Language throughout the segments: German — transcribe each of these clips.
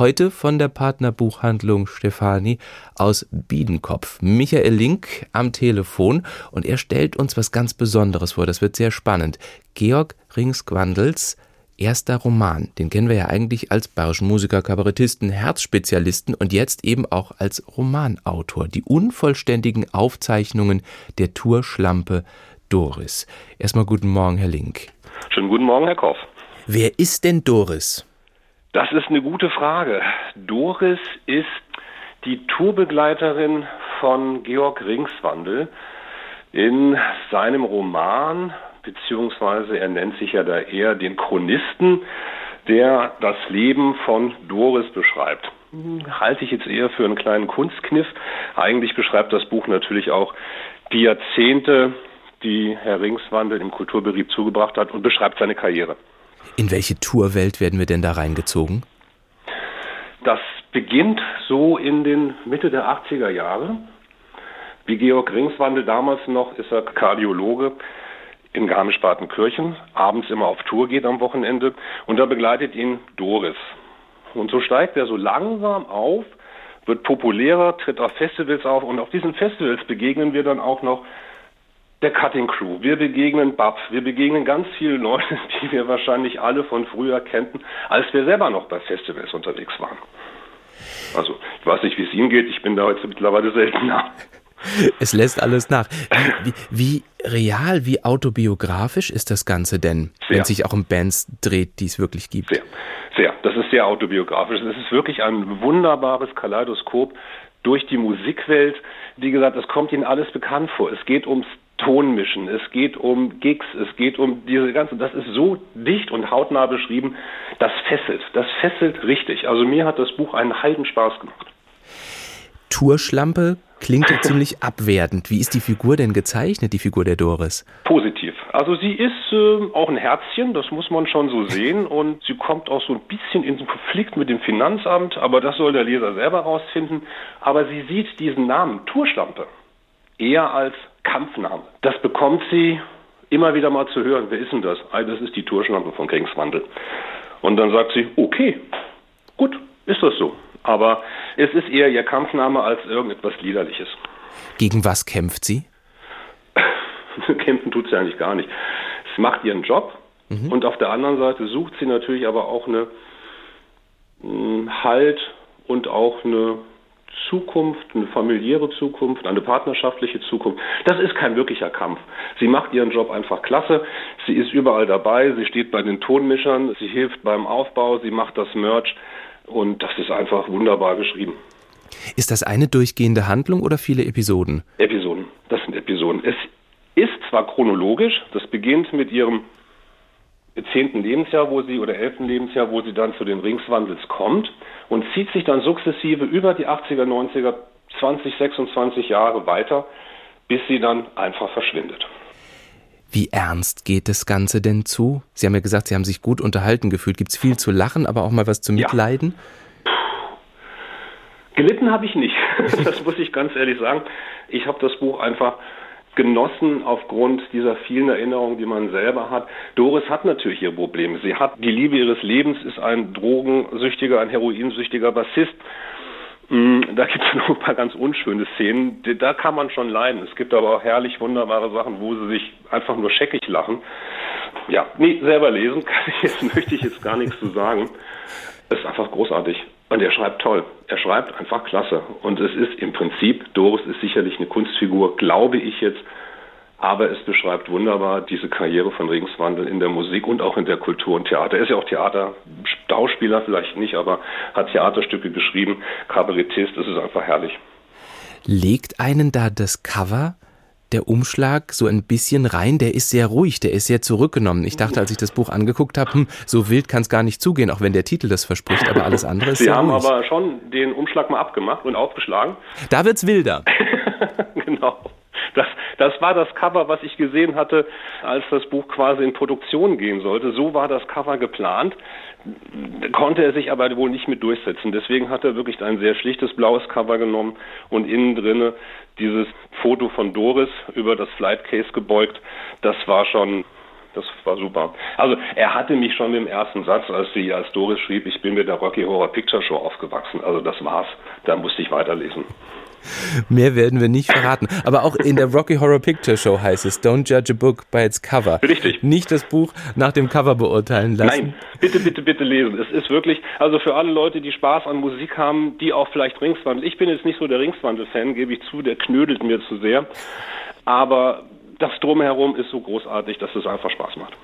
Heute von der Partnerbuchhandlung Stefani aus Biedenkopf. Michael Link am Telefon und er stellt uns was ganz Besonderes vor. Das wird sehr spannend. Georg Ringsquandels erster Roman. Den kennen wir ja eigentlich als bayerischen Musiker, Kabarettisten, Herzspezialisten und jetzt eben auch als Romanautor. Die unvollständigen Aufzeichnungen der Tourschlampe Doris. Erstmal guten Morgen, Herr Link. Schönen guten Morgen, Herr Koff. Wer ist denn Doris? Das ist eine gute Frage. Doris ist die Tourbegleiterin von Georg Ringswandel in seinem Roman beziehungsweise er nennt sich ja da eher den Chronisten, der das Leben von Doris beschreibt. Halte ich jetzt eher für einen kleinen Kunstkniff. Eigentlich beschreibt das Buch natürlich auch die Jahrzehnte, die Herr Ringswandel im Kulturbetrieb zugebracht hat und beschreibt seine Karriere. In welche Tourwelt werden wir denn da reingezogen? Das beginnt so in den Mitte der 80er Jahre. Wie Georg Ringswandel damals noch ist er Kardiologe, in Garmisch-Partenkirchen, abends immer auf Tour geht am Wochenende und da begleitet ihn Doris. Und so steigt er so langsam auf, wird populärer, tritt auf Festivals auf und auf diesen Festivals begegnen wir dann auch noch der Cutting Crew. Wir begegnen Bab, wir begegnen ganz viele Leute, die wir wahrscheinlich alle von früher kannten, als wir selber noch bei Festivals unterwegs waren. Also, ich weiß nicht, wie es Ihnen geht, ich bin da heute mittlerweile seltener. Es lässt alles nach. Wie, wie, real, wie autobiografisch ist das Ganze denn, sehr. wenn sich auch um Bands dreht, die es wirklich gibt? Sehr, sehr. Das ist sehr autobiografisch. Es ist wirklich ein wunderbares Kaleidoskop durch die Musikwelt. Wie gesagt, es kommt Ihnen alles bekannt vor. Es geht ums Tonmischen, es geht um Gigs, es geht um diese ganze, das ist so dicht und hautnah beschrieben, das fesselt, das fesselt richtig. Also mir hat das Buch einen heiden Spaß gemacht. Tourschlampe klingt ja ziemlich abwertend. Wie ist die Figur denn gezeichnet, die Figur der Doris? Positiv. Also sie ist äh, auch ein Herzchen, das muss man schon so sehen. Und sie kommt auch so ein bisschen in Konflikt mit dem Finanzamt, aber das soll der Leser selber rausfinden. Aber sie sieht diesen Namen Tourschlampe eher als Kampfname. Das bekommt sie immer wieder mal zu hören. Wer ist denn das? Ah, das ist die Tourschlampe von Kriegswandel. Und dann sagt sie, okay, gut, ist das so. Aber es ist eher ihr Kampfname als irgendetwas Liederliches. Gegen was kämpft sie? Kämpfen tut sie eigentlich gar nicht. Sie macht ihren Job mhm. und auf der anderen Seite sucht sie natürlich aber auch eine hm, Halt und auch eine Zukunft, eine familiäre Zukunft, eine partnerschaftliche Zukunft. Das ist kein wirklicher Kampf. Sie macht ihren Job einfach klasse. Sie ist überall dabei. Sie steht bei den Tonmischern. Sie hilft beim Aufbau. Sie macht das Merch. Und das ist einfach wunderbar geschrieben. Ist das eine durchgehende Handlung oder viele Episoden? Episoden. Das sind Episoden. Es ist zwar chronologisch, das beginnt mit ihrem zehnten Lebensjahr, wo sie oder elften Lebensjahr, wo sie dann zu den Ringswandels kommt und zieht sich dann sukzessive über die 80er, 90er, 20, 26 Jahre weiter, bis sie dann einfach verschwindet. Wie ernst geht das Ganze denn zu? Sie haben ja gesagt, Sie haben sich gut unterhalten gefühlt. Gibt es viel zu lachen, aber auch mal was zu mitleiden? Ja. Gelitten habe ich nicht. Das muss ich ganz ehrlich sagen. Ich habe das Buch einfach genossen aufgrund dieser vielen Erinnerungen, die man selber hat. Doris hat natürlich ihre Probleme. Sie hat die Liebe ihres Lebens, ist ein drogensüchtiger, ein heroinsüchtiger Bassist Mm, da gibt es noch ein paar ganz unschöne Szenen, da kann man schon leiden. Es gibt aber auch herrlich wunderbare Sachen, wo sie sich einfach nur scheckig lachen. Ja, nee, selber lesen kann ich jetzt, möchte ich jetzt gar nichts zu sagen. Es ist einfach großartig. Und er schreibt toll. Er schreibt einfach klasse. Und es ist im Prinzip, Doris ist sicherlich eine Kunstfigur, glaube ich jetzt, aber es beschreibt wunderbar diese Karriere von Regenswandel in der Musik und auch in der Kultur und Theater. Er ist ja auch Theater, Schauspieler vielleicht nicht, aber hat Theaterstücke geschrieben, Kabarettist, das ist einfach herrlich. Legt einen da das Cover der Umschlag so ein bisschen rein. Der ist sehr ruhig, der ist sehr zurückgenommen. Ich dachte, als ich das Buch angeguckt habe, hm, so wild kann es gar nicht zugehen, auch wenn der Titel das verspricht, aber alles andere ist Sie sehr haben ruhig. aber schon den Umschlag mal abgemacht und aufgeschlagen. Da wird's wilder. genau. Das, das war das Cover, was ich gesehen hatte, als das Buch quasi in Produktion gehen sollte. So war das Cover geplant, konnte er sich aber wohl nicht mit durchsetzen. Deswegen hat er wirklich ein sehr schlichtes blaues Cover genommen und innen drinne dieses Foto von Doris über das Flight Case gebeugt. Das war schon Das war super. Also er hatte mich schon im ersten Satz, als sie als Doris schrieb, ich bin mit der Rocky Horror Picture Show aufgewachsen. Also das war's. Da musste ich weiterlesen. Mehr werden wir nicht verraten. Aber auch in der Rocky Horror Picture Show heißt es, don't judge a book by its cover. Richtig. Nicht das Buch nach dem Cover beurteilen lassen. Nein, bitte, bitte, bitte lesen. Es ist wirklich, also für alle Leute, die Spaß an Musik haben, die auch vielleicht Ringswandel. Ich bin jetzt nicht so der Ringswandel-Fan, gebe ich zu, der knödelt mir zu sehr. Aber das Drumherum ist so großartig, dass es einfach Spaß macht.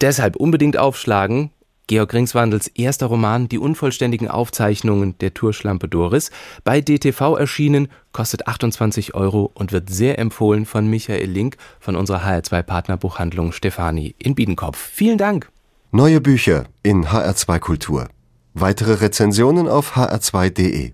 Deshalb unbedingt aufschlagen. Georg Ringswandels erster Roman Die unvollständigen Aufzeichnungen der Tourschlampe Doris, bei DTV erschienen, kostet 28 Euro und wird sehr empfohlen von Michael Link von unserer HR2-Partnerbuchhandlung Stefani in Biedenkopf. Vielen Dank. Neue Bücher in HR2 Kultur. Weitere Rezensionen auf hr2.de